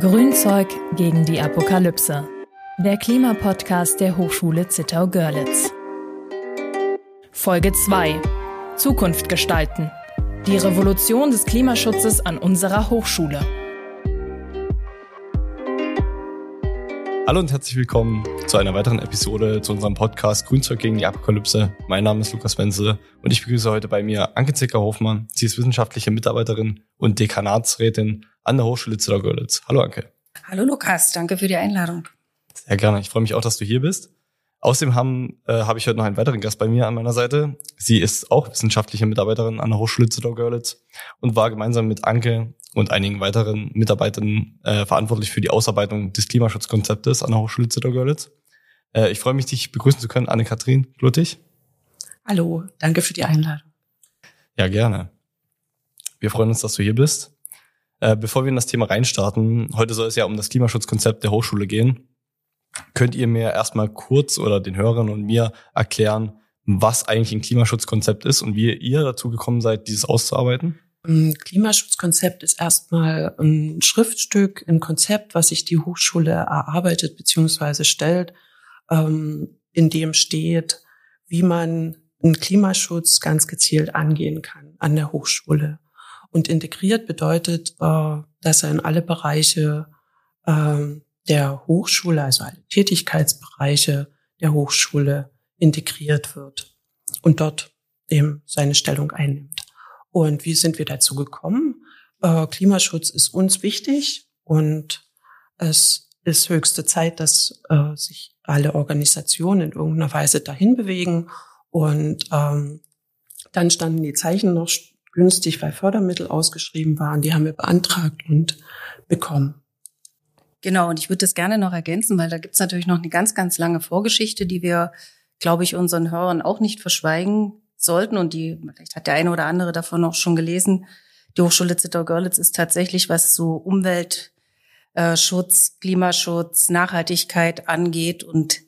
Grünzeug gegen die Apokalypse. Der Klimapodcast der Hochschule Zittau-Görlitz. Folge 2. Zukunft gestalten. Die Revolution des Klimaschutzes an unserer Hochschule. Hallo und herzlich willkommen zu einer weiteren Episode zu unserem Podcast Grünzeug gegen die Apokalypse. Mein Name ist Lukas Wenzel und ich begrüße heute bei mir Anke Zicker-Hofmann. Sie ist wissenschaftliche Mitarbeiterin und Dekanatsrätin an der Hochschule Zittau-Görlitz. Hallo Anke. Hallo Lukas, danke für die Einladung. Sehr gerne. Ich freue mich auch, dass du hier bist. Außerdem haben, äh, habe ich heute noch einen weiteren Gast bei mir an meiner Seite. Sie ist auch wissenschaftliche Mitarbeiterin an der Hochschule Zittau-Görlitz und war gemeinsam mit Anke und einigen weiteren Mitarbeitern äh, verantwortlich für die Ausarbeitung des Klimaschutzkonzeptes an der Hochschule Zittau-Görlitz. Äh, ich freue mich, dich begrüßen zu können, Anne-Kathrin Luttig. Hallo, danke für die Einladung. Ja, gerne. Wir freuen uns, dass du hier bist. Äh, bevor wir in das Thema reinstarten, heute soll es ja um das Klimaschutzkonzept der Hochschule gehen. Könnt ihr mir erstmal kurz oder den Hörern und mir erklären, was eigentlich ein Klimaschutzkonzept ist und wie ihr dazu gekommen seid, dieses auszuarbeiten? Ein Klimaschutzkonzept ist erstmal ein Schriftstück, ein Konzept, was sich die Hochschule erarbeitet bzw. stellt, ähm, in dem steht, wie man einen Klimaschutz ganz gezielt angehen kann an der Hochschule. Und integriert bedeutet, äh, dass er in alle Bereiche ähm, der Hochschule, also alle Tätigkeitsbereiche der Hochschule integriert wird und dort eben seine Stellung einnimmt. Und wie sind wir dazu gekommen? Äh, Klimaschutz ist uns wichtig und es ist höchste Zeit, dass äh, sich alle Organisationen in irgendeiner Weise dahin bewegen. Und ähm, dann standen die Zeichen noch günstig, weil Fördermittel ausgeschrieben waren. Die haben wir beantragt und bekommen. Genau, und ich würde das gerne noch ergänzen, weil da gibt's natürlich noch eine ganz, ganz lange Vorgeschichte, die wir, glaube ich, unseren Hörern auch nicht verschweigen sollten. Und die, vielleicht hat der eine oder andere davon auch schon gelesen, die Hochschule Zittau-Görlitz ist tatsächlich, was so Umweltschutz, äh, Klimaschutz, Nachhaltigkeit angeht und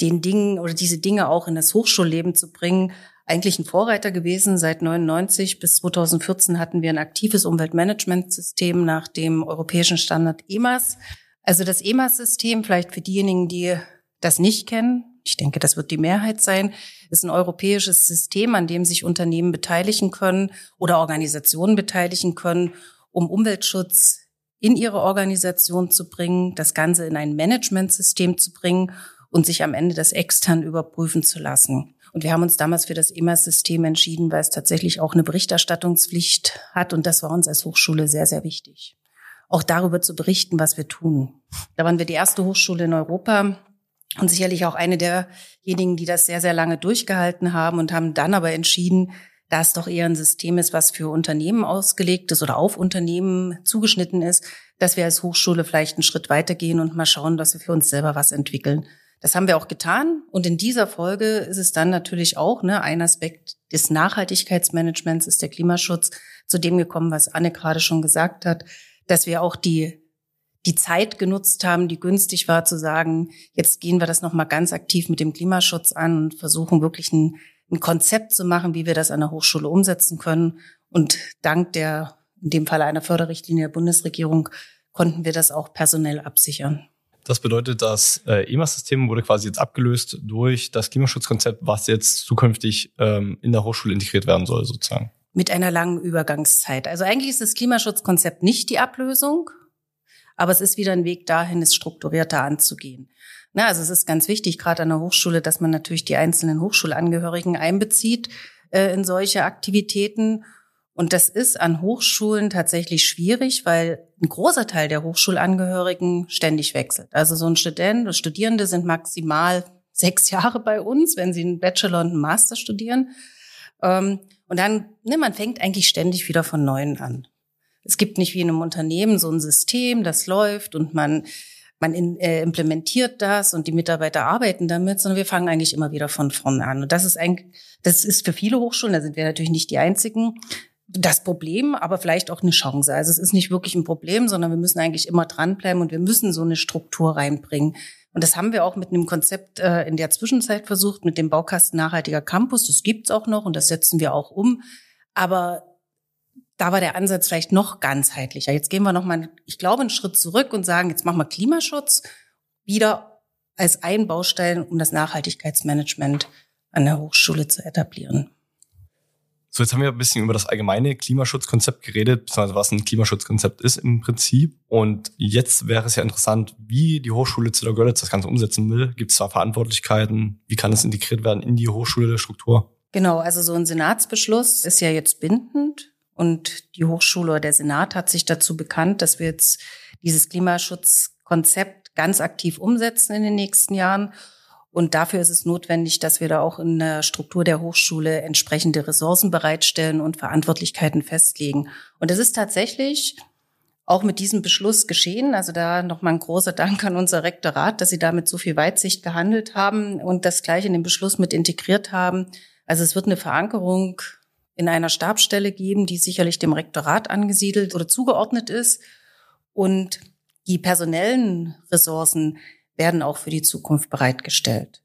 den Dingen oder diese Dinge auch in das Hochschulleben zu bringen, eigentlich ein Vorreiter gewesen. Seit 99 bis 2014 hatten wir ein aktives Umweltmanagementsystem nach dem europäischen Standard EMAS. Also das EMAS-System, vielleicht für diejenigen, die das nicht kennen, ich denke, das wird die Mehrheit sein, ist ein europäisches System, an dem sich Unternehmen beteiligen können oder Organisationen beteiligen können, um Umweltschutz in ihre Organisation zu bringen, das Ganze in ein Managementsystem zu bringen und sich am Ende das extern überprüfen zu lassen. Und wir haben uns damals für das EMAS-System entschieden, weil es tatsächlich auch eine Berichterstattungspflicht hat. Und das war uns als Hochschule sehr, sehr wichtig. Auch darüber zu berichten, was wir tun. Da waren wir die erste Hochschule in Europa und sicherlich auch eine derjenigen, die das sehr, sehr lange durchgehalten haben und haben dann aber entschieden, da es doch eher ein System ist, was für Unternehmen ausgelegt ist oder auf Unternehmen zugeschnitten ist, dass wir als Hochschule vielleicht einen Schritt weitergehen und mal schauen, dass wir für uns selber was entwickeln. Das haben wir auch getan. Und in dieser Folge ist es dann natürlich auch ne, ein Aspekt des Nachhaltigkeitsmanagements ist der Klimaschutz zu dem gekommen, was Anne gerade schon gesagt hat, dass wir auch die die Zeit genutzt haben, die günstig war, zu sagen, jetzt gehen wir das nochmal ganz aktiv mit dem Klimaschutz an und versuchen wirklich ein, ein Konzept zu machen, wie wir das an der Hochschule umsetzen können. Und dank der, in dem Fall einer Förderrichtlinie der Bundesregierung, konnten wir das auch personell absichern. Das bedeutet, das äh, EMAS-System wurde quasi jetzt abgelöst durch das Klimaschutzkonzept, was jetzt zukünftig ähm, in der Hochschule integriert werden soll, sozusagen. Mit einer langen Übergangszeit. Also eigentlich ist das Klimaschutzkonzept nicht die Ablösung, aber es ist wieder ein Weg dahin, es strukturierter anzugehen. Na, also es ist ganz wichtig, gerade an der Hochschule, dass man natürlich die einzelnen Hochschulangehörigen einbezieht äh, in solche Aktivitäten und das ist an Hochschulen tatsächlich schwierig, weil ein großer Teil der Hochschulangehörigen ständig wechselt. Also so ein Student Studierende sind maximal sechs Jahre bei uns, wenn sie einen Bachelor und einen Master studieren. Ähm, und dann, ne, man fängt eigentlich ständig wieder von Neuem an. Es gibt nicht wie in einem Unternehmen so ein System, das läuft und man man in, äh, implementiert das und die Mitarbeiter arbeiten damit, sondern wir fangen eigentlich immer wieder von vorne an. Und das ist eigentlich, das ist für viele Hochschulen, da sind wir natürlich nicht die einzigen, das Problem, aber vielleicht auch eine Chance. Also es ist nicht wirklich ein Problem, sondern wir müssen eigentlich immer dranbleiben und wir müssen so eine Struktur reinbringen. Und das haben wir auch mit einem Konzept äh, in der Zwischenzeit versucht, mit dem Baukasten Nachhaltiger Campus. Das gibt's auch noch und das setzen wir auch um. Aber da war der Ansatz vielleicht noch ganzheitlicher. Jetzt gehen wir noch mal, ich glaube, einen Schritt zurück und sagen, jetzt machen wir Klimaschutz wieder als ein Baustein, um das Nachhaltigkeitsmanagement an der Hochschule zu etablieren. So, jetzt haben wir ein bisschen über das allgemeine Klimaschutzkonzept geredet, beziehungsweise was ein Klimaschutzkonzept ist im Prinzip. Und jetzt wäre es ja interessant, wie die Hochschule Zillergörlitz das Ganze umsetzen will. Gibt es da Verantwortlichkeiten? Wie kann es integriert werden in die Hochschule der Struktur? Genau, also so ein Senatsbeschluss ist ja jetzt bindend und die Hochschule oder der Senat hat sich dazu bekannt, dass wir jetzt dieses Klimaschutzkonzept ganz aktiv umsetzen in den nächsten Jahren. Und dafür ist es notwendig, dass wir da auch in der Struktur der Hochschule entsprechende Ressourcen bereitstellen und Verantwortlichkeiten festlegen. Und es ist tatsächlich auch mit diesem Beschluss geschehen. Also da nochmal ein großer Dank an unser Rektorat, dass sie damit so viel Weitsicht gehandelt haben und das gleich in den Beschluss mit integriert haben. Also es wird eine Verankerung in einer Stabstelle geben, die sicherlich dem Rektorat angesiedelt oder zugeordnet ist. Und die personellen Ressourcen, werden auch für die Zukunft bereitgestellt.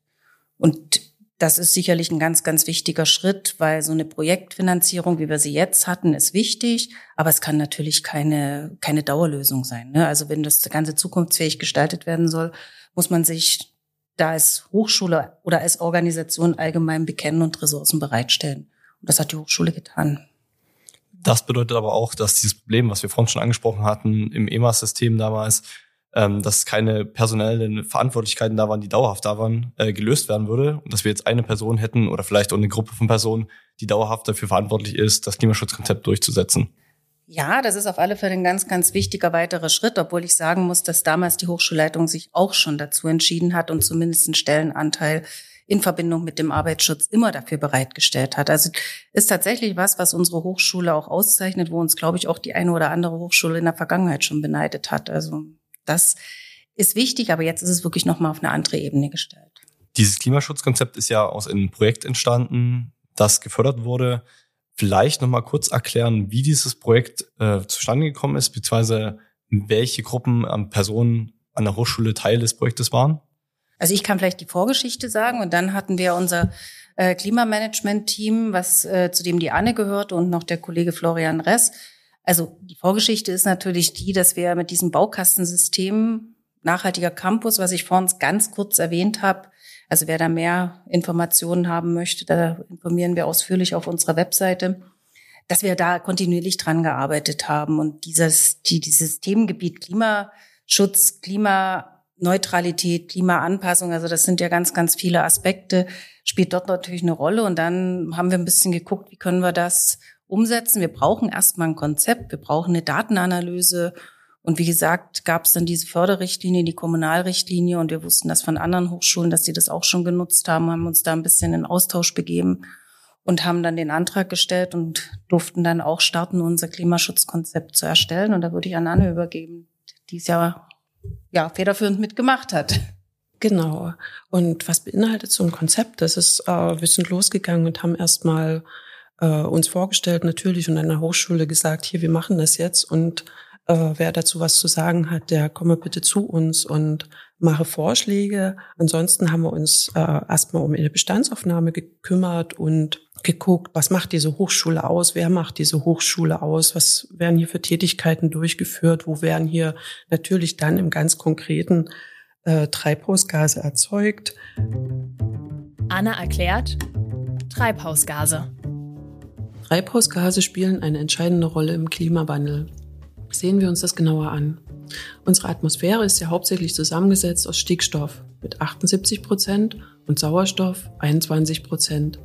Und das ist sicherlich ein ganz, ganz wichtiger Schritt, weil so eine Projektfinanzierung, wie wir sie jetzt hatten, ist wichtig, aber es kann natürlich keine, keine Dauerlösung sein. Ne? Also wenn das Ganze zukunftsfähig gestaltet werden soll, muss man sich da als Hochschule oder als Organisation allgemein bekennen und Ressourcen bereitstellen. Und das hat die Hochschule getan. Das bedeutet aber auch, dass dieses Problem, was wir vorhin schon angesprochen hatten, im EMAS-System damals, ähm, dass keine personellen Verantwortlichkeiten da waren, die dauerhaft da waren, äh, gelöst werden würde. Und dass wir jetzt eine Person hätten oder vielleicht auch eine Gruppe von Personen, die dauerhaft dafür verantwortlich ist, das Klimaschutzkonzept durchzusetzen. Ja, das ist auf alle Fälle ein ganz, ganz wichtiger weiterer Schritt, obwohl ich sagen muss, dass damals die Hochschulleitung sich auch schon dazu entschieden hat und zumindest einen Stellenanteil in Verbindung mit dem Arbeitsschutz immer dafür bereitgestellt hat. Also ist tatsächlich was, was unsere Hochschule auch auszeichnet, wo uns, glaube ich, auch die eine oder andere Hochschule in der Vergangenheit schon beneidet hat. Also das ist wichtig, aber jetzt ist es wirklich nochmal auf eine andere Ebene gestellt. Dieses Klimaschutzkonzept ist ja aus einem Projekt entstanden, das gefördert wurde. Vielleicht nochmal kurz erklären, wie dieses Projekt äh, zustande gekommen ist, beziehungsweise welche Gruppen an Personen an der Hochschule Teil des Projektes waren? Also ich kann vielleicht die Vorgeschichte sagen und dann hatten wir unser äh, Klimamanagement-Team, was äh, zu dem die Anne gehörte und noch der Kollege Florian Ress, also die Vorgeschichte ist natürlich die, dass wir mit diesem Baukastensystem nachhaltiger Campus, was ich vorhin ganz kurz erwähnt habe, also wer da mehr Informationen haben möchte, da informieren wir ausführlich auf unserer Webseite, dass wir da kontinuierlich dran gearbeitet haben und dieses, die, dieses Themengebiet Klimaschutz, Klimaneutralität, Klimaanpassung, also das sind ja ganz, ganz viele Aspekte, spielt dort natürlich eine Rolle. Und dann haben wir ein bisschen geguckt, wie können wir das umsetzen. Wir brauchen erstmal ein Konzept, wir brauchen eine Datenanalyse. Und wie gesagt, gab es dann diese Förderrichtlinie, die Kommunalrichtlinie und wir wussten das von anderen Hochschulen, dass sie das auch schon genutzt haben, haben uns da ein bisschen in Austausch begeben und haben dann den Antrag gestellt und durften dann auch starten, unser Klimaschutzkonzept zu erstellen. Und da würde ich an Anne übergeben, die es ja, ja federführend mitgemacht hat. Genau. Und was beinhaltet so ein Konzept? Das ist, äh, wir sind losgegangen und haben erstmal äh, uns vorgestellt natürlich und an der Hochschule gesagt, hier, wir machen das jetzt und äh, wer dazu was zu sagen hat, der komme bitte zu uns und mache Vorschläge. Ansonsten haben wir uns äh, erstmal um eine Bestandsaufnahme gekümmert und geguckt, was macht diese Hochschule aus, wer macht diese Hochschule aus, was werden hier für Tätigkeiten durchgeführt, wo werden hier natürlich dann im ganz konkreten äh, Treibhausgase erzeugt. Anna erklärt Treibhausgase. Treibhausgase spielen eine entscheidende Rolle im Klimawandel. Sehen wir uns das genauer an. Unsere Atmosphäre ist ja hauptsächlich zusammengesetzt aus Stickstoff mit 78 Prozent und Sauerstoff 21 Prozent.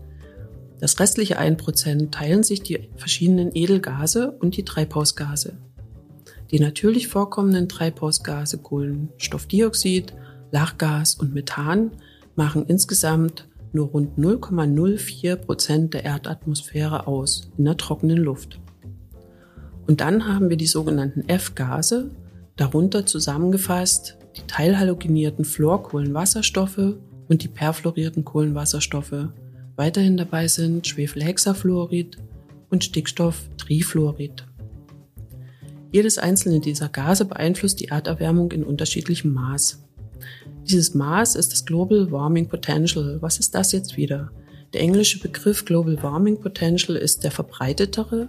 Das restliche 1 Prozent teilen sich die verschiedenen Edelgase und die Treibhausgase. Die natürlich vorkommenden Treibhausgase Kohlenstoffdioxid, Lachgas und Methan machen insgesamt nur rund 0,04 Prozent der Erdatmosphäre aus in der trockenen Luft. Und dann haben wir die sogenannten F-Gase, darunter zusammengefasst die teilhalogenierten Fluorkohlenwasserstoffe und die perfluorierten Kohlenwasserstoffe. Weiterhin dabei sind Schwefelhexafluorid und Stickstofftrifluorid. Jedes einzelne dieser Gase beeinflusst die Erderwärmung in unterschiedlichem Maß. Dieses Maß ist das Global Warming Potential. Was ist das jetzt wieder? Der englische Begriff Global Warming Potential ist der verbreitetere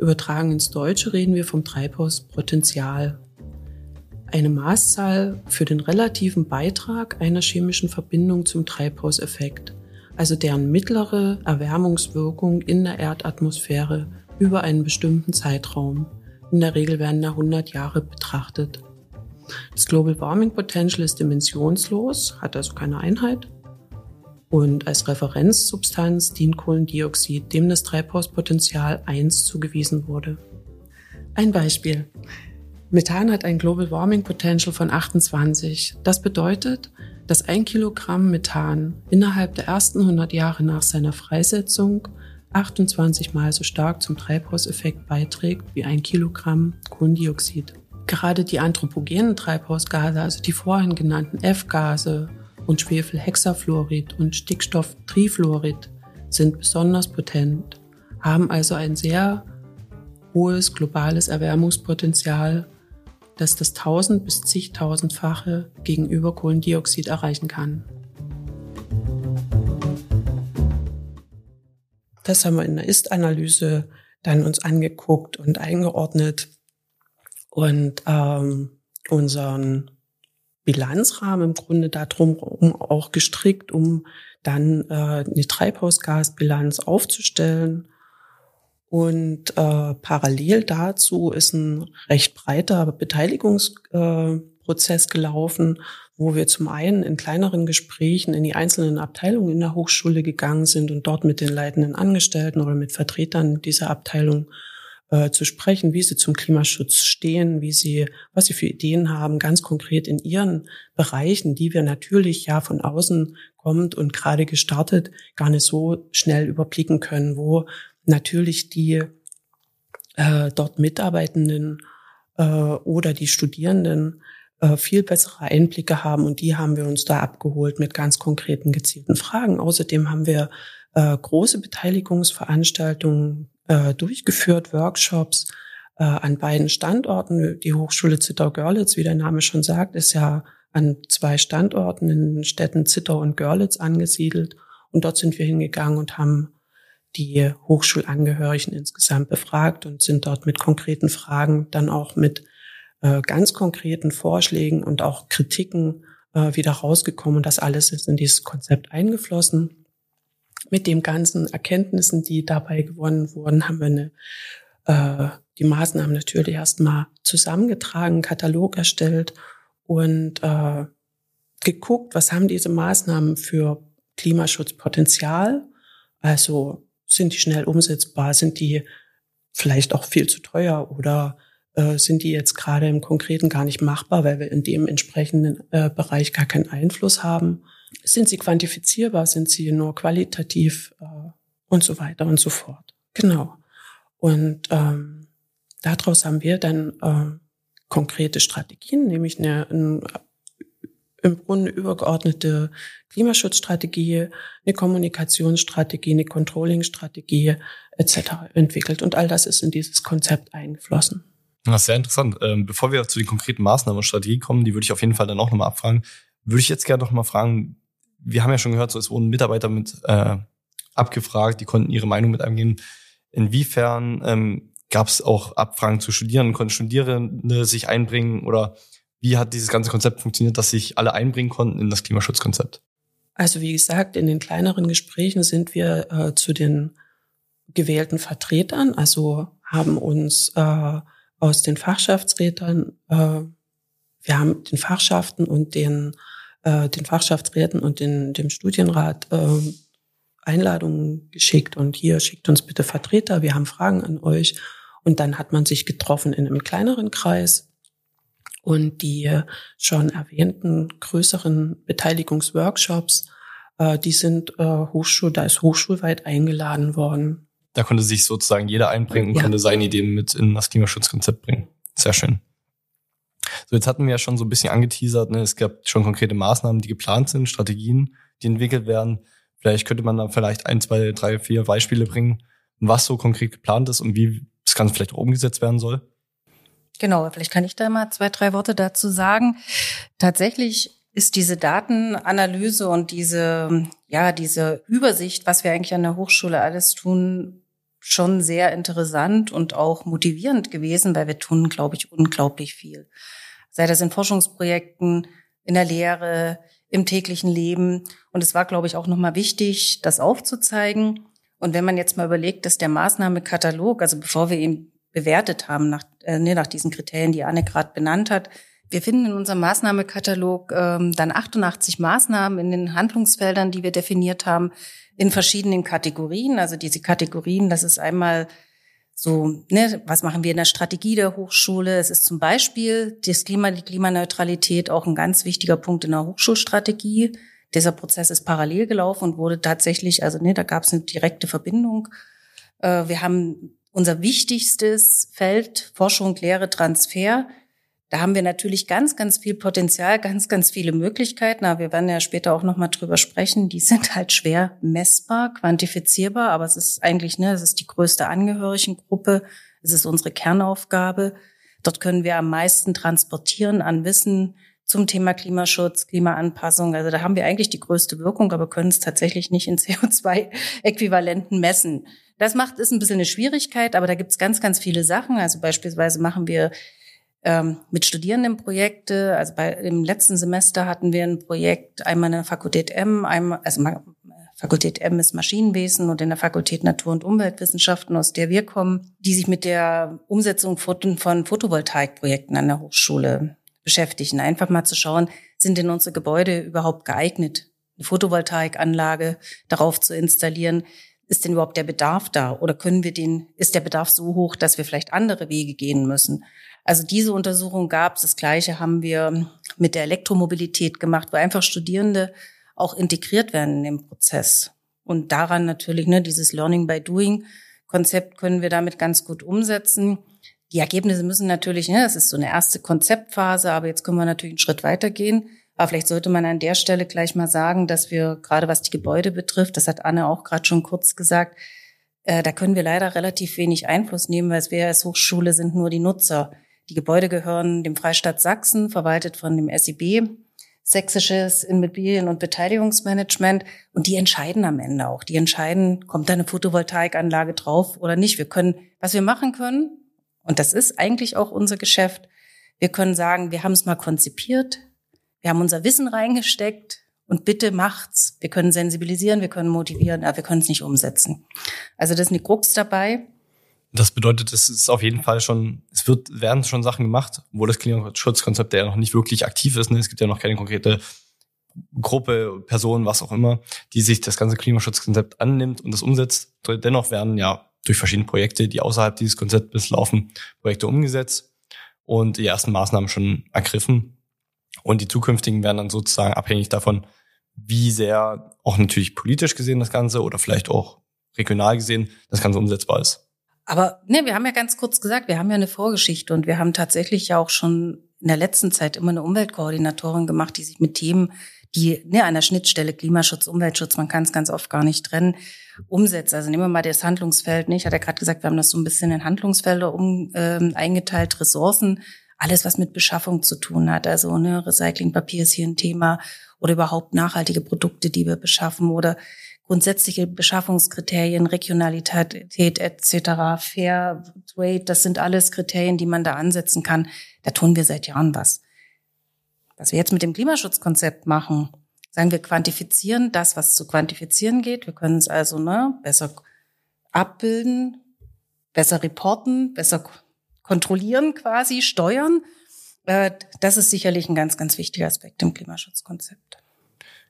Übertragen ins Deutsche reden wir vom Treibhauspotenzial. Eine Maßzahl für den relativen Beitrag einer chemischen Verbindung zum Treibhauseffekt, also deren mittlere Erwärmungswirkung in der Erdatmosphäre über einen bestimmten Zeitraum. In der Regel werden da 100 Jahre betrachtet. Das Global Warming Potential ist dimensionslos, hat also keine Einheit. Und als Referenzsubstanz dient Kohlendioxid, dem das Treibhauspotenzial 1 zugewiesen wurde. Ein Beispiel. Methan hat ein Global Warming Potential von 28. Das bedeutet, dass ein Kilogramm Methan innerhalb der ersten 100 Jahre nach seiner Freisetzung 28 mal so stark zum Treibhauseffekt beiträgt wie ein Kilogramm Kohlendioxid. Gerade die anthropogenen Treibhausgase, also die vorhin genannten F-Gase und Schwefelhexafluorid und Stickstofftrifluorid, sind besonders potent, haben also ein sehr hohes globales Erwärmungspotenzial, das das tausend bis zigtausendfache gegenüber Kohlendioxid erreichen kann. Das haben wir in der Ist-Analyse dann uns angeguckt und eingeordnet und ähm, unseren Bilanzrahmen im Grunde darum auch gestrickt, um dann äh, eine Treibhausgasbilanz aufzustellen. Und äh, parallel dazu ist ein recht breiter Beteiligungsprozess äh, gelaufen, wo wir zum einen in kleineren Gesprächen in die einzelnen Abteilungen in der Hochschule gegangen sind und dort mit den leitenden Angestellten oder mit Vertretern dieser Abteilung äh, zu sprechen, wie sie zum Klimaschutz stehen, wie sie, was sie für Ideen haben, ganz konkret in ihren Bereichen, die wir natürlich ja von außen kommt und gerade gestartet gar nicht so schnell überblicken können, wo natürlich die äh, dort Mitarbeitenden äh, oder die Studierenden äh, viel bessere Einblicke haben und die haben wir uns da abgeholt mit ganz konkreten gezielten Fragen. Außerdem haben wir äh, große Beteiligungsveranstaltungen äh, durchgeführt, Workshops äh, an beiden Standorten. Die Hochschule Zittau-Görlitz, wie der Name schon sagt, ist ja an zwei Standorten in den Städten Zittau und Görlitz angesiedelt. Und dort sind wir hingegangen und haben die Hochschulangehörigen insgesamt befragt und sind dort mit konkreten Fragen dann auch mit äh, ganz konkreten Vorschlägen und auch Kritiken äh, wieder rausgekommen. Und das alles ist in dieses Konzept eingeflossen mit den ganzen Erkenntnissen, die dabei gewonnen wurden, haben wir eine, äh, die Maßnahmen natürlich erstmal zusammengetragen, Katalog erstellt und äh, geguckt, was haben diese Maßnahmen für Klimaschutzpotenzial? Also sind die schnell umsetzbar? Sind die vielleicht auch viel zu teuer oder äh, sind die jetzt gerade im Konkreten gar nicht machbar, weil wir in dem entsprechenden äh, Bereich gar keinen Einfluss haben? Sind sie quantifizierbar? Sind sie nur qualitativ äh, und so weiter und so fort? Genau. Und ähm, daraus haben wir dann äh, konkrete Strategien, nämlich eine, eine im Grunde übergeordnete Klimaschutzstrategie, eine Kommunikationsstrategie, eine Controllingstrategie etc. entwickelt. Und all das ist in dieses Konzept eingeflossen. Das ist sehr interessant. Ähm, bevor wir zu den konkreten Maßnahmen und Strategie kommen, die würde ich auf jeden Fall dann auch nochmal abfragen, würde ich jetzt gerne noch mal fragen, wir haben ja schon gehört, so es wurden Mitarbeiter mit äh, abgefragt, die konnten ihre Meinung mit eingeben. Inwiefern ähm, gab es auch Abfragen zu Studierenden, konnten Studierende sich einbringen oder wie hat dieses ganze Konzept funktioniert, dass sich alle einbringen konnten in das Klimaschutzkonzept? Also wie gesagt, in den kleineren Gesprächen sind wir äh, zu den gewählten Vertretern, also haben uns äh, aus den Fachschaftsrätern, äh, wir haben den Fachschaften und den äh, den Fachschaftsräten und den, dem Studienrat äh, Einladungen geschickt und hier schickt uns bitte Vertreter, wir haben Fragen an euch. Und dann hat man sich getroffen in einem kleineren Kreis und die schon erwähnten größeren Beteiligungsworkshops, äh, die sind äh, Hochschul, da ist hochschulweit eingeladen worden. Da konnte sich sozusagen jeder einbringen und ja. konnte seine Ideen mit in das Klimaschutzkonzept bringen. Sehr schön. So, jetzt hatten wir ja schon so ein bisschen angeteasert, ne? es gab schon konkrete Maßnahmen, die geplant sind, Strategien, die entwickelt werden. Vielleicht könnte man da vielleicht ein, zwei, drei, vier Beispiele bringen, was so konkret geplant ist und wie das Ganze vielleicht auch umgesetzt werden soll. Genau, vielleicht kann ich da mal zwei, drei Worte dazu sagen. Tatsächlich ist diese Datenanalyse und diese, ja, diese Übersicht, was wir eigentlich an der Hochschule alles tun, schon sehr interessant und auch motivierend gewesen, weil wir tun, glaube ich, unglaublich viel. Sei das in Forschungsprojekten, in der Lehre, im täglichen Leben. Und es war, glaube ich, auch nochmal wichtig, das aufzuzeigen. Und wenn man jetzt mal überlegt, dass der Maßnahmekatalog, also bevor wir ihn bewertet haben nach, äh, nee, nach diesen Kriterien, die Anne gerade benannt hat, wir finden in unserem Maßnahmekatalog ähm, dann 88 Maßnahmen in den Handlungsfeldern, die wir definiert haben, in verschiedenen Kategorien. Also diese Kategorien, das ist einmal so, ne, was machen wir in der Strategie der Hochschule? Es ist zum Beispiel das Klima, die Klimaneutralität auch ein ganz wichtiger Punkt in der Hochschulstrategie. Dieser Prozess ist parallel gelaufen und wurde tatsächlich, also ne, da gab es eine direkte Verbindung. Äh, wir haben unser wichtigstes Feld Forschung, Lehre, Transfer da haben wir natürlich ganz, ganz viel Potenzial, ganz, ganz viele Möglichkeiten. Aber wir werden ja später auch nochmal drüber sprechen. Die sind halt schwer messbar, quantifizierbar. Aber es ist eigentlich, ne, es ist die größte Angehörigengruppe. Es ist unsere Kernaufgabe. Dort können wir am meisten transportieren an Wissen zum Thema Klimaschutz, Klimaanpassung. Also da haben wir eigentlich die größte Wirkung, aber können es tatsächlich nicht in CO2-Äquivalenten messen. Das macht, ist ein bisschen eine Schwierigkeit, aber da gibt es ganz, ganz viele Sachen. Also beispielsweise machen wir ähm, mit Studierendenprojekte. Also bei im letzten Semester hatten wir ein Projekt einmal in der Fakultät M, einmal also Fakultät M ist Maschinenwesen und in der Fakultät Natur- und Umweltwissenschaften, aus der wir kommen, die sich mit der Umsetzung von Photovoltaikprojekten an der Hochschule beschäftigen. Einfach mal zu schauen, sind denn unsere Gebäude überhaupt geeignet, eine Photovoltaikanlage darauf zu installieren? Ist denn überhaupt der Bedarf da? Oder können wir den, ist der Bedarf so hoch, dass wir vielleicht andere Wege gehen müssen? Also diese Untersuchung gab es. Das Gleiche haben wir mit der Elektromobilität gemacht, wo einfach Studierende auch integriert werden in den Prozess. Und daran natürlich, ne, dieses Learning by Doing Konzept können wir damit ganz gut umsetzen. Die Ergebnisse müssen natürlich, ne, das ist so eine erste Konzeptphase, aber jetzt können wir natürlich einen Schritt weitergehen. Aber vielleicht sollte man an der Stelle gleich mal sagen, dass wir gerade was die Gebäude betrifft, das hat Anne auch gerade schon kurz gesagt, äh, da können wir leider relativ wenig Einfluss nehmen, weil wir als Hochschule sind nur die Nutzer. Die Gebäude gehören dem Freistaat Sachsen, verwaltet von dem SIB, Sächsisches Immobilien- und Beteiligungsmanagement. Und die entscheiden am Ende auch. Die entscheiden, kommt da eine Photovoltaikanlage drauf oder nicht. Wir können, was wir machen können, und das ist eigentlich auch unser Geschäft, wir können sagen, wir haben es mal konzipiert, wir haben unser Wissen reingesteckt und bitte macht's. Wir können sensibilisieren, wir können motivieren, aber wir können es nicht umsetzen. Also das ist eine Krux dabei. Das bedeutet, es ist auf jeden Fall schon, es wird, werden schon Sachen gemacht, wo das Klimaschutzkonzept ja noch nicht wirklich aktiv ist. Ne? Es gibt ja noch keine konkrete Gruppe, Person, was auch immer, die sich das ganze Klimaschutzkonzept annimmt und das umsetzt. Dennoch werden ja durch verschiedene Projekte, die außerhalb dieses Konzeptes laufen, Projekte umgesetzt und die ersten Maßnahmen schon ergriffen. Und die zukünftigen werden dann sozusagen abhängig davon, wie sehr auch natürlich politisch gesehen das Ganze oder vielleicht auch regional gesehen das Ganze umsetzbar ist. Aber ne, wir haben ja ganz kurz gesagt, wir haben ja eine Vorgeschichte und wir haben tatsächlich ja auch schon in der letzten Zeit immer eine Umweltkoordinatorin gemacht, die sich mit Themen, die ne, an der Schnittstelle Klimaschutz, Umweltschutz, man kann es ganz oft gar nicht trennen, umsetzt. Also nehmen wir mal das Handlungsfeld. Ne? Ich hatte ja gerade gesagt, wir haben das so ein bisschen in Handlungsfelder um, ähm, eingeteilt, Ressourcen, alles, was mit Beschaffung zu tun hat. Also ne, Recyclingpapier ist hier ein Thema oder überhaupt nachhaltige Produkte, die wir beschaffen oder grundsätzliche Beschaffungskriterien, Regionalität etc., Fair Trade, das sind alles Kriterien, die man da ansetzen kann. Da tun wir seit Jahren was. Was wir jetzt mit dem Klimaschutzkonzept machen, sagen wir quantifizieren das, was zu quantifizieren geht. Wir können es also ne, besser abbilden, besser reporten, besser kontrollieren quasi, steuern. Äh, das ist sicherlich ein ganz, ganz wichtiger Aspekt im Klimaschutzkonzept.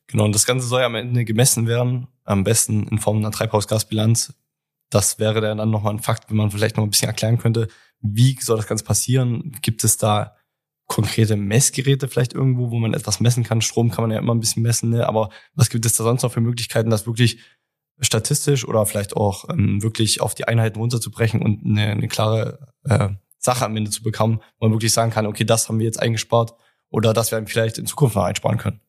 Genau, und das Ganze soll ja am Ende gemessen werden, am besten in Form einer Treibhausgasbilanz. Das wäre dann nochmal ein Fakt, wenn man vielleicht noch ein bisschen erklären könnte, wie soll das Ganze passieren? Gibt es da konkrete Messgeräte vielleicht irgendwo, wo man etwas messen kann? Strom kann man ja immer ein bisschen messen, ne? aber was gibt es da sonst noch für Möglichkeiten, das wirklich statistisch oder vielleicht auch ähm, wirklich auf die Einheiten runterzubrechen und eine, eine klare äh, Sache am Ende zu bekommen, wo man wirklich sagen kann, okay, das haben wir jetzt eingespart oder das werden wir vielleicht in Zukunft noch einsparen können.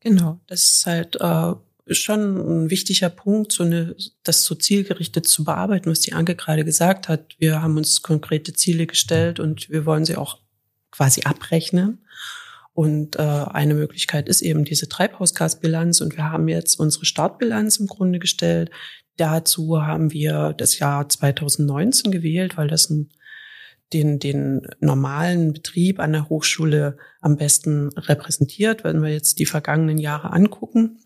Genau, das ist halt äh, schon ein wichtiger Punkt, so eine, das so zielgerichtet zu bearbeiten, was die Anke gerade gesagt hat. Wir haben uns konkrete Ziele gestellt und wir wollen sie auch quasi abrechnen. Und äh, eine Möglichkeit ist eben diese Treibhausgasbilanz. Und wir haben jetzt unsere Startbilanz im Grunde gestellt, Dazu haben wir das Jahr 2019 gewählt, weil das ein, den, den normalen Betrieb an der Hochschule am besten repräsentiert, wenn wir jetzt die vergangenen Jahre angucken.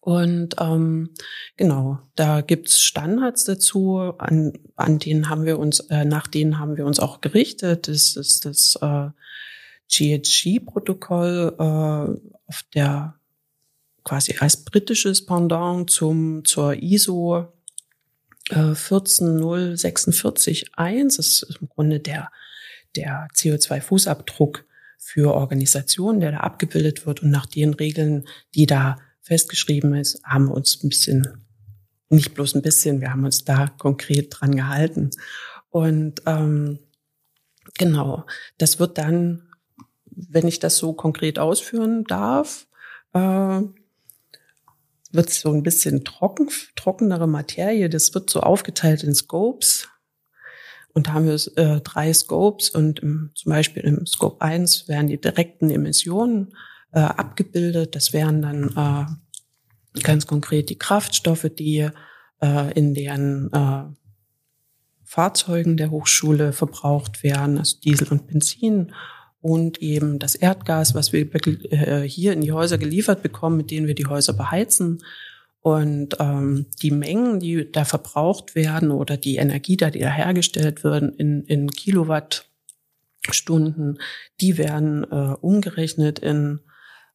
Und ähm, genau, da gibt's Standards dazu, an, an denen haben wir uns, äh, nach denen haben wir uns auch gerichtet. Das ist das äh, GHG-Protokoll äh, auf der quasi als britisches Pendant zum zur ISO äh, 14046 1. Das ist im Grunde der der CO2-Fußabdruck für Organisationen, der da abgebildet wird und nach den Regeln, die da festgeschrieben ist, haben wir uns ein bisschen, nicht bloß ein bisschen, wir haben uns da konkret dran gehalten. Und ähm, genau, das wird dann, wenn ich das so konkret ausführen darf, äh, wird so ein bisschen trocken, trockenere Materie. Das wird so aufgeteilt in Scopes. Und da haben wir äh, drei Scopes und im, zum Beispiel im Scope 1 werden die direkten Emissionen äh, abgebildet. Das wären dann äh, ganz konkret die Kraftstoffe, die äh, in deren äh, Fahrzeugen der Hochschule verbraucht werden, also Diesel und Benzin und eben das Erdgas, was wir äh, hier in die Häuser geliefert bekommen, mit denen wir die Häuser beheizen. Und ähm, die Mengen, die da verbraucht werden oder die Energie, die da hergestellt werden in, in Kilowattstunden, die werden äh, umgerechnet in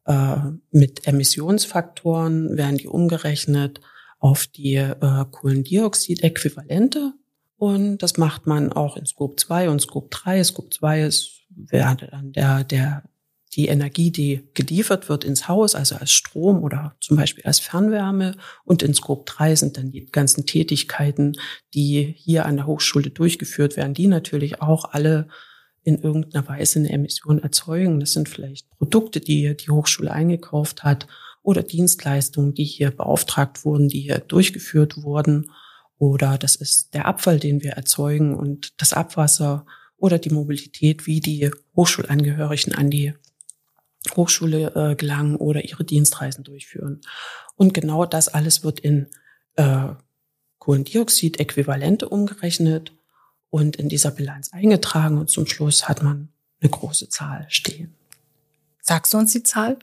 äh, mit Emissionsfaktoren werden die umgerechnet auf die äh, Kohlendioxid-Äquivalente. Und das macht man auch in Scope 2 und Scope 3. Scope 2 ist wäre dann der, der, die Energie, die geliefert wird ins Haus, also als Strom oder zum Beispiel als Fernwärme. Und in Scope 3 sind dann die ganzen Tätigkeiten, die hier an der Hochschule durchgeführt werden, die natürlich auch alle in irgendeiner Weise eine Emission erzeugen. Das sind vielleicht Produkte, die die Hochschule eingekauft hat oder Dienstleistungen, die hier beauftragt wurden, die hier durchgeführt wurden. Oder das ist der Abfall, den wir erzeugen und das Abwasser oder die Mobilität, wie die Hochschulangehörigen an die Hochschule äh, gelangen oder ihre Dienstreisen durchführen. Und genau das alles wird in äh, Kohlendioxid-Äquivalente umgerechnet und in dieser Bilanz eingetragen und zum Schluss hat man eine große Zahl stehen. Sagst du uns die Zahl?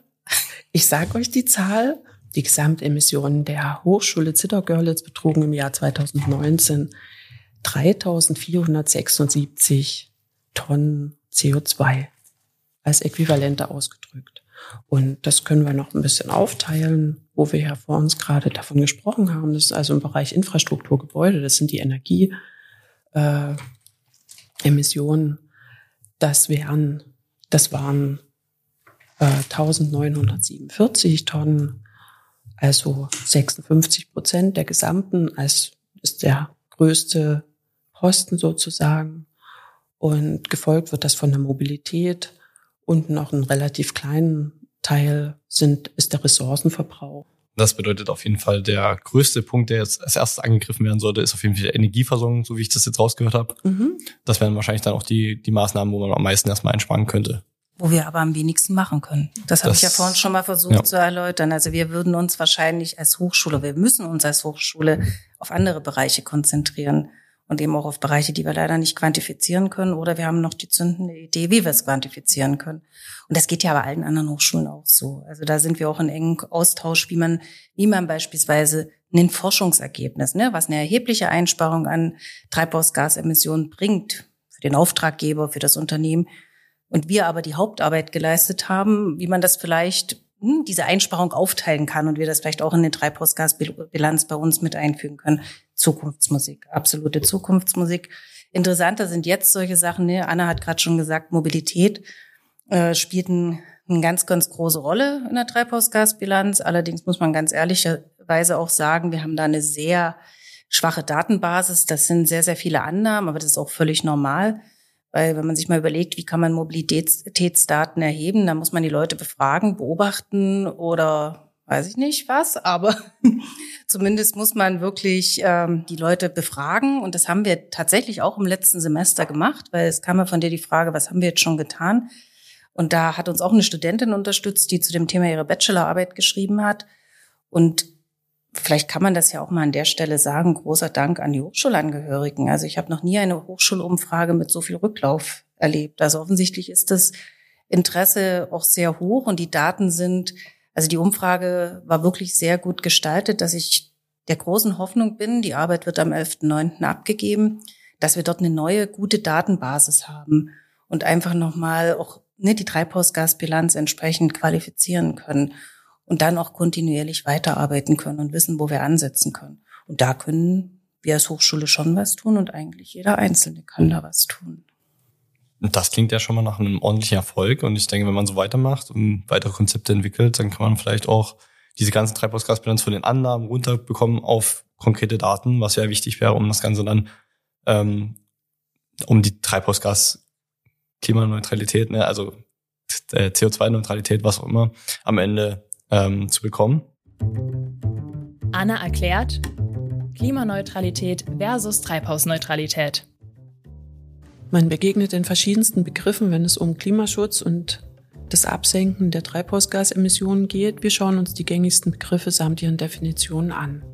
Ich sage euch die Zahl. Die Gesamtemissionen der Hochschule Zittergörlitz betrugen im Jahr 2019 3476 Tonnen CO2 als Äquivalente ausgedrückt. Und das können wir noch ein bisschen aufteilen, wo wir ja vor uns gerade davon gesprochen haben. Das ist also im Bereich Infrastrukturgebäude, das sind die Energieemissionen. Äh, das wären, das waren äh, 1947 Tonnen, also 56 Prozent der gesamten, als ist der größte Posten sozusagen. Und gefolgt wird das von der Mobilität und noch einen relativ kleinen Teil sind, ist der Ressourcenverbrauch. Das bedeutet auf jeden Fall, der größte Punkt, der jetzt als erstes angegriffen werden sollte, ist auf jeden Fall die Energieversorgung, so wie ich das jetzt rausgehört habe. Mhm. Das wären wahrscheinlich dann auch die, die Maßnahmen, wo man am meisten erstmal einsparen könnte. Wo wir aber am wenigsten machen können. Das habe ich ja vorhin schon mal versucht ja. zu erläutern. Also wir würden uns wahrscheinlich als Hochschule, wir müssen uns als Hochschule auf andere Bereiche konzentrieren und eben auch auf Bereiche, die wir leider nicht quantifizieren können. Oder wir haben noch die zündende Idee, wie wir es quantifizieren können. Und das geht ja bei allen anderen Hochschulen auch so. Also da sind wir auch in engem Austausch, wie man, wie man beispielsweise ein Forschungsergebnis, ne, was eine erhebliche Einsparung an Treibhausgasemissionen bringt für den Auftraggeber, für das Unternehmen. Und wir aber die Hauptarbeit geleistet haben, wie man das vielleicht diese Einsparung aufteilen kann und wir das vielleicht auch in den Treibhausgasbilanz bei uns mit einfügen können. Zukunftsmusik, absolute Zukunftsmusik. Interessanter sind jetzt solche Sachen, ne? Anna hat gerade schon gesagt, Mobilität äh, spielt ein, eine ganz, ganz große Rolle in der Treibhausgasbilanz. Allerdings muss man ganz ehrlicherweise auch sagen, wir haben da eine sehr schwache Datenbasis. Das sind sehr, sehr viele Annahmen, aber das ist auch völlig normal. Weil wenn man sich mal überlegt, wie kann man Mobilitätsdaten erheben, dann muss man die Leute befragen, beobachten oder weiß ich nicht was, aber zumindest muss man wirklich ähm, die Leute befragen. Und das haben wir tatsächlich auch im letzten Semester gemacht, weil es kam ja von dir die Frage, was haben wir jetzt schon getan? Und da hat uns auch eine Studentin unterstützt, die zu dem Thema ihre Bachelorarbeit geschrieben hat. Und vielleicht kann man das ja auch mal an der Stelle sagen, großer Dank an die Hochschulangehörigen. Also ich habe noch nie eine Hochschulumfrage mit so viel Rücklauf erlebt. Also offensichtlich ist das Interesse auch sehr hoch und die Daten sind, also die Umfrage war wirklich sehr gut gestaltet, dass ich der großen Hoffnung bin, die Arbeit wird am 11.9. abgegeben, dass wir dort eine neue, gute Datenbasis haben und einfach nochmal auch ne, die Treibhausgasbilanz entsprechend qualifizieren können und dann auch kontinuierlich weiterarbeiten können und wissen, wo wir ansetzen können. Und da können wir als Hochschule schon was tun und eigentlich jeder Einzelne kann da was tun. Das klingt ja schon mal nach einem ordentlichen Erfolg. Und ich denke, wenn man so weitermacht und weitere Konzepte entwickelt, dann kann man vielleicht auch diese ganzen Treibhausgasbilanz von den Annahmen runterbekommen auf konkrete Daten, was ja wichtig wäre, um das Ganze dann, ähm, um die Treibhausgas Klimaneutralität, ne, also äh, CO2-Neutralität, was auch immer, am Ende ähm, zu bekommen. Anna erklärt Klimaneutralität versus Treibhausneutralität. Man begegnet in verschiedensten Begriffen, wenn es um Klimaschutz und das Absenken der Treibhausgasemissionen geht. Wir schauen uns die gängigsten Begriffe samt ihren Definitionen an.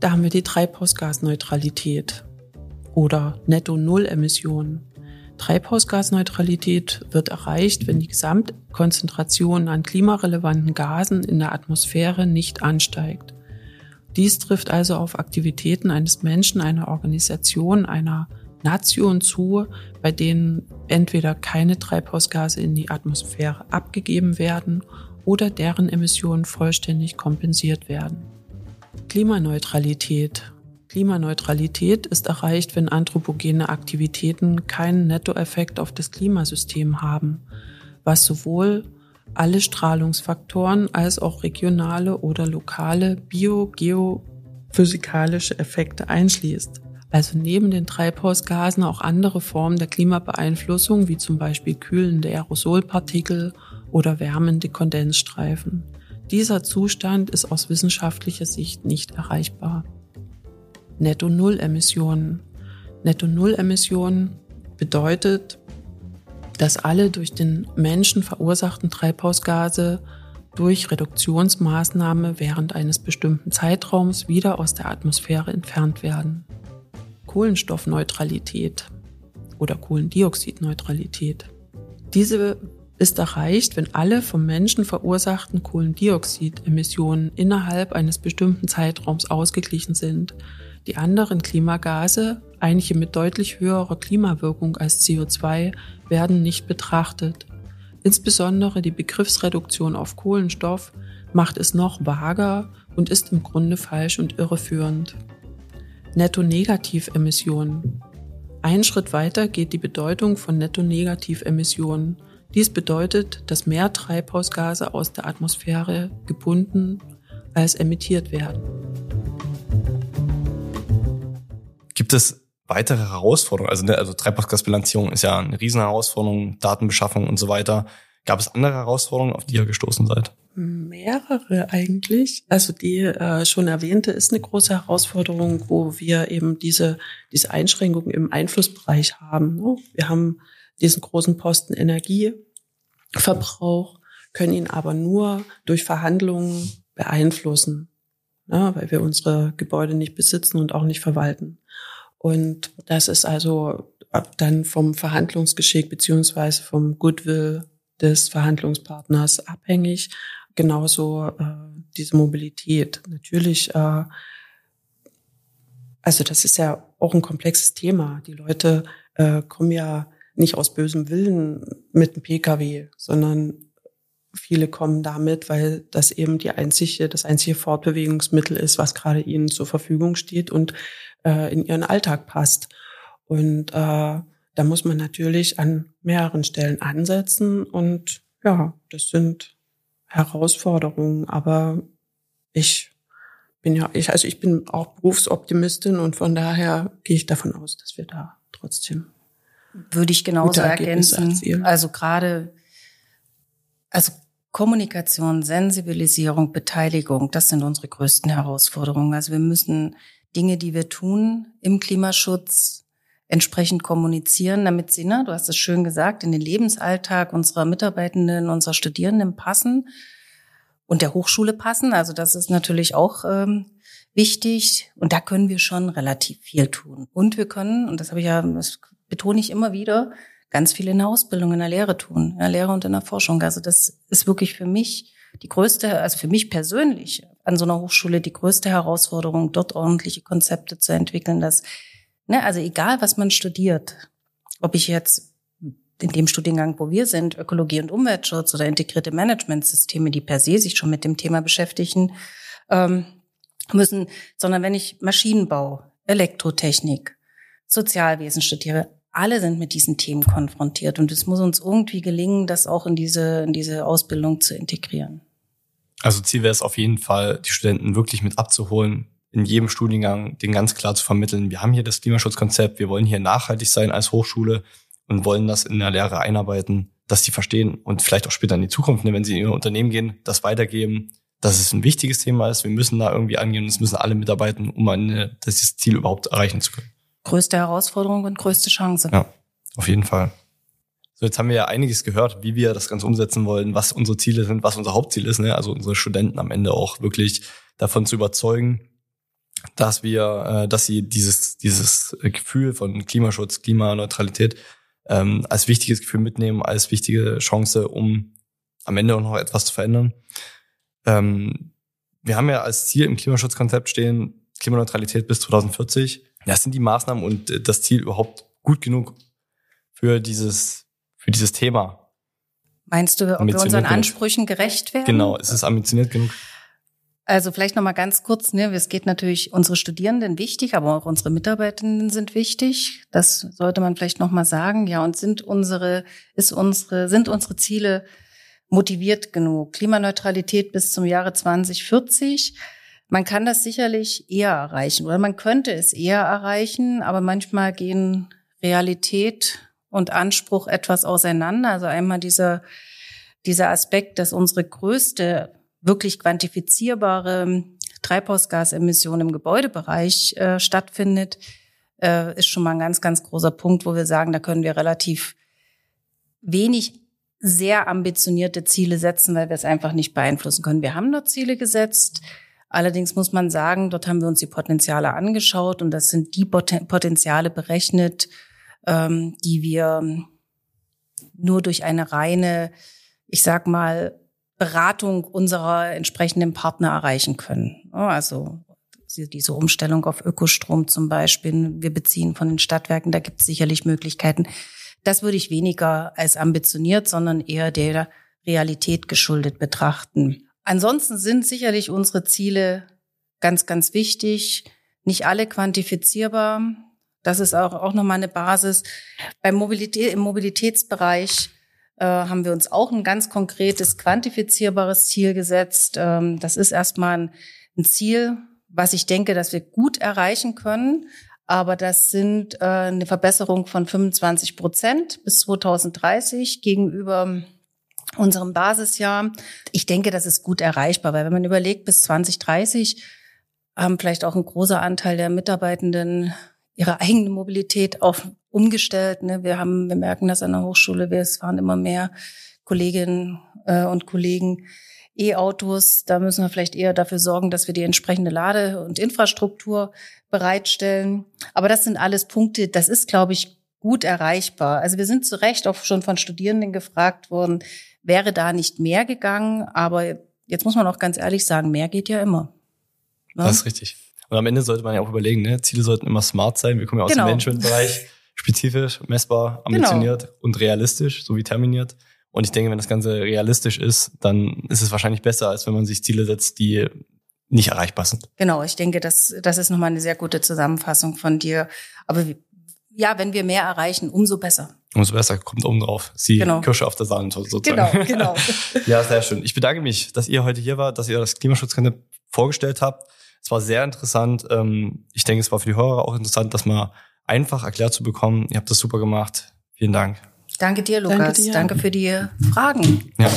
Da haben wir die Treibhausgasneutralität oder Netto-Null-Emissionen. Treibhausgasneutralität wird erreicht, wenn die Gesamtkonzentration an klimarelevanten Gasen in der Atmosphäre nicht ansteigt. Dies trifft also auf Aktivitäten eines Menschen, einer Organisation, einer Nation zu, bei denen entweder keine Treibhausgase in die Atmosphäre abgegeben werden oder deren Emissionen vollständig kompensiert werden. Klimaneutralität. Klimaneutralität ist erreicht, wenn anthropogene Aktivitäten keinen Nettoeffekt auf das Klimasystem haben, was sowohl alle Strahlungsfaktoren als auch regionale oder lokale bio-geophysikalische Effekte einschließt also neben den Treibhausgasen auch andere Formen der Klimabeeinflussung, wie zum Beispiel kühlende Aerosolpartikel oder wärmende Kondensstreifen. Dieser Zustand ist aus wissenschaftlicher Sicht nicht erreichbar. Netto-Null-Emissionen. Netto-Null-Emissionen bedeutet, dass alle durch den Menschen verursachten Treibhausgase durch Reduktionsmaßnahme während eines bestimmten Zeitraums wieder aus der Atmosphäre entfernt werden. Kohlenstoffneutralität oder Kohlendioxidneutralität. Diese ist erreicht, wenn alle vom Menschen verursachten Kohlendioxidemissionen innerhalb eines bestimmten Zeitraums ausgeglichen sind. Die anderen Klimagase, einige mit deutlich höherer Klimawirkung als CO2, werden nicht betrachtet. Insbesondere die Begriffsreduktion auf Kohlenstoff macht es noch vager und ist im Grunde falsch und irreführend. Netto-Negativ-Emissionen. Ein Schritt weiter geht die Bedeutung von Netto-Negativ-Emissionen. Dies bedeutet, dass mehr Treibhausgase aus der Atmosphäre gebunden als emittiert werden. Gibt es weitere Herausforderungen? Also, ne, also Treibhausgasbilanzierung ist ja eine Riesenherausforderung, Datenbeschaffung und so weiter. Gab es andere Herausforderungen, auf die ihr gestoßen seid? Mehrere eigentlich. Also die äh, schon erwähnte ist eine große Herausforderung, wo wir eben diese, diese Einschränkungen im Einflussbereich haben. Ne? Wir haben diesen großen Posten Energieverbrauch, können ihn aber nur durch Verhandlungen beeinflussen, ne? weil wir unsere Gebäude nicht besitzen und auch nicht verwalten. Und das ist also dann vom Verhandlungsgeschick beziehungsweise vom Goodwill des Verhandlungspartners abhängig genauso äh, diese Mobilität. Natürlich, äh, also das ist ja auch ein komplexes Thema. Die Leute äh, kommen ja nicht aus bösem Willen mit dem Pkw, sondern viele kommen damit, weil das eben die einzige, das einzige Fortbewegungsmittel ist, was gerade ihnen zur Verfügung steht und äh, in ihren Alltag passt. Und äh, da muss man natürlich an mehreren Stellen ansetzen und ja, das sind Herausforderungen, aber ich bin ja, ich, also ich bin auch Berufsoptimistin und von daher gehe ich davon aus, dass wir da trotzdem würde ich genauso ergänzen. Also gerade, also Kommunikation, Sensibilisierung, Beteiligung, das sind unsere größten Herausforderungen. Also wir müssen Dinge, die wir tun im Klimaschutz, entsprechend kommunizieren, damit sie, ne, du hast es schön gesagt, in den Lebensalltag unserer Mitarbeitenden, unserer Studierenden passen. und der Hochschule passen. Also das ist natürlich auch ähm, wichtig und da können wir schon relativ viel tun. Und wir können, und das habe ich ja, das betone ich immer wieder, ganz viel in der Ausbildung, in der Lehre tun, in der Lehre und in der Forschung. Also das ist wirklich für mich die größte, also für mich persönlich an so einer Hochschule die größte Herausforderung, dort ordentliche Konzepte zu entwickeln, dass, ne, also egal was man studiert, ob ich jetzt in dem Studiengang, wo wir sind, Ökologie und Umweltschutz oder integrierte Managementsysteme, die per se sich schon mit dem Thema beschäftigen ähm, müssen, sondern wenn ich Maschinenbau, Elektrotechnik, Sozialwesen studiere, alle sind mit diesen Themen konfrontiert und es muss uns irgendwie gelingen, das auch in diese, in diese Ausbildung zu integrieren. Also Ziel wäre es auf jeden Fall, die Studenten wirklich mit abzuholen, in jedem Studiengang den ganz klar zu vermitteln. Wir haben hier das Klimaschutzkonzept, wir wollen hier nachhaltig sein als Hochschule und wollen das in der Lehre einarbeiten, dass sie verstehen und vielleicht auch später in die Zukunft, ne, wenn sie in ihr Unternehmen gehen, das weitergeben, dass es ein wichtiges Thema ist. Wir müssen da irgendwie angehen und es müssen alle mitarbeiten, um eine, das Ziel überhaupt erreichen zu können. Größte Herausforderung und größte Chance. Ja, auf jeden Fall. So, jetzt haben wir ja einiges gehört, wie wir das Ganze umsetzen wollen, was unsere Ziele sind, was unser Hauptziel ist, ne? also unsere Studenten am Ende auch wirklich davon zu überzeugen, dass wir, äh, dass sie dieses, dieses Gefühl von Klimaschutz, Klimaneutralität ähm, als wichtiges Gefühl mitnehmen, als wichtige Chance, um am Ende auch noch etwas zu verändern. Ähm, wir haben ja als Ziel im Klimaschutzkonzept stehen, Klimaneutralität bis 2040. Das sind die Maßnahmen und äh, das Ziel überhaupt gut genug für dieses, für dieses Thema. Meinst du, ob wir unseren Ansprüchen gerecht werden? Genau, ist es ambitioniert genug? Also vielleicht noch mal ganz kurz, ne, es geht natürlich unsere Studierenden wichtig, aber auch unsere Mitarbeitenden sind wichtig. Das sollte man vielleicht noch mal sagen. Ja, und sind unsere ist unsere sind unsere Ziele motiviert genug? Klimaneutralität bis zum Jahre 2040. Man kann das sicherlich eher erreichen oder man könnte es eher erreichen, aber manchmal gehen Realität und Anspruch etwas auseinander. Also einmal dieser dieser Aspekt, dass unsere größte wirklich quantifizierbare Treibhausgasemission im Gebäudebereich äh, stattfindet, äh, ist schon mal ein ganz, ganz großer Punkt, wo wir sagen, da können wir relativ wenig sehr ambitionierte Ziele setzen, weil wir es einfach nicht beeinflussen können. Wir haben dort Ziele gesetzt. Allerdings muss man sagen, dort haben wir uns die Potenziale angeschaut und das sind die Potenziale berechnet, ähm, die wir nur durch eine reine, ich sag mal, Beratung unserer entsprechenden Partner erreichen können. Also diese Umstellung auf Ökostrom zum Beispiel. Wir beziehen von den Stadtwerken, da gibt es sicherlich Möglichkeiten. Das würde ich weniger als ambitioniert, sondern eher der Realität geschuldet betrachten. Ansonsten sind sicherlich unsere Ziele ganz, ganz wichtig. Nicht alle quantifizierbar. Das ist auch, auch nochmal eine Basis. Beim Mobilität, im Mobilitätsbereich äh, haben wir uns auch ein ganz konkretes, quantifizierbares Ziel gesetzt. Ähm, das ist erstmal ein, ein, Ziel, was ich denke, dass wir gut erreichen können. Aber das sind äh, eine Verbesserung von 25 Prozent bis 2030 gegenüber unserem Basisjahr. Ich denke, das ist gut erreichbar, weil wenn man überlegt, bis 2030 haben vielleicht auch ein großer Anteil der Mitarbeitenden ihre eigene Mobilität auf umgestellt. Ne? Wir haben, wir merken das an der Hochschule, wir fahren immer mehr Kolleginnen äh, und Kollegen E-Autos. Da müssen wir vielleicht eher dafür sorgen, dass wir die entsprechende Lade- und Infrastruktur bereitstellen. Aber das sind alles Punkte, das ist, glaube ich, gut erreichbar. Also wir sind zu Recht auch schon von Studierenden gefragt worden, wäre da nicht mehr gegangen? Aber jetzt muss man auch ganz ehrlich sagen, mehr geht ja immer. Ne? Das ist richtig. Und am Ende sollte man ja auch überlegen, ne? Ziele sollten immer smart sein. Wir kommen ja aus genau. dem Managementbereich spezifisch, messbar, ambitioniert genau. und realistisch sowie terminiert. Und ich denke, wenn das Ganze realistisch ist, dann ist es wahrscheinlich besser, als wenn man sich Ziele setzt, die nicht erreichbar sind. Genau, ich denke, das, das ist nochmal eine sehr gute Zusammenfassung von dir. Aber ja, wenn wir mehr erreichen, umso besser. Umso besser kommt oben drauf. Sie genau. Kirsche auf der Sahne sozusagen. Genau, genau. ja, sehr schön. Ich bedanke mich, dass ihr heute hier wart, dass ihr das Klimaschutzkonzept vorgestellt habt. Es war sehr interessant. Ähm, ich denke, es war für die Hörer auch interessant, dass man einfach erklärt zu bekommen. Ihr habt das super gemacht. Vielen Dank. Danke dir, Lukas. Danke, dir. Danke für die Fragen. Ja.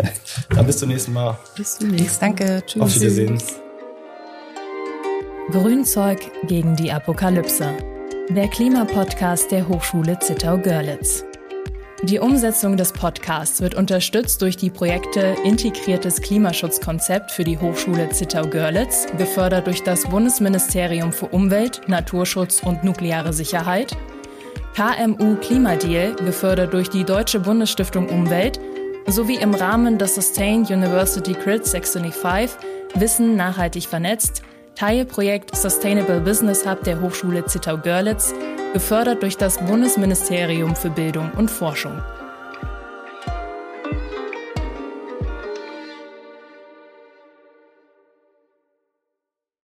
Dann bis zum nächsten Mal. Bis zum nächsten Mal. Danke. Tschüss. Auf Wiedersehen. Grünzeug gegen die Apokalypse. Der Klimapodcast der Hochschule Zittau-Görlitz. Die Umsetzung des Podcasts wird unterstützt durch die Projekte Integriertes Klimaschutzkonzept für die Hochschule Zittau-Görlitz, gefördert durch das Bundesministerium für Umwelt, Naturschutz und nukleare Sicherheit, KMU Klimadeal, gefördert durch die Deutsche Bundesstiftung Umwelt, sowie im Rahmen des Sustain University Grid 625 Wissen nachhaltig vernetzt, Teilprojekt Sustainable Business Hub der Hochschule Zittau-Görlitz, gefördert durch das Bundesministerium für Bildung und Forschung.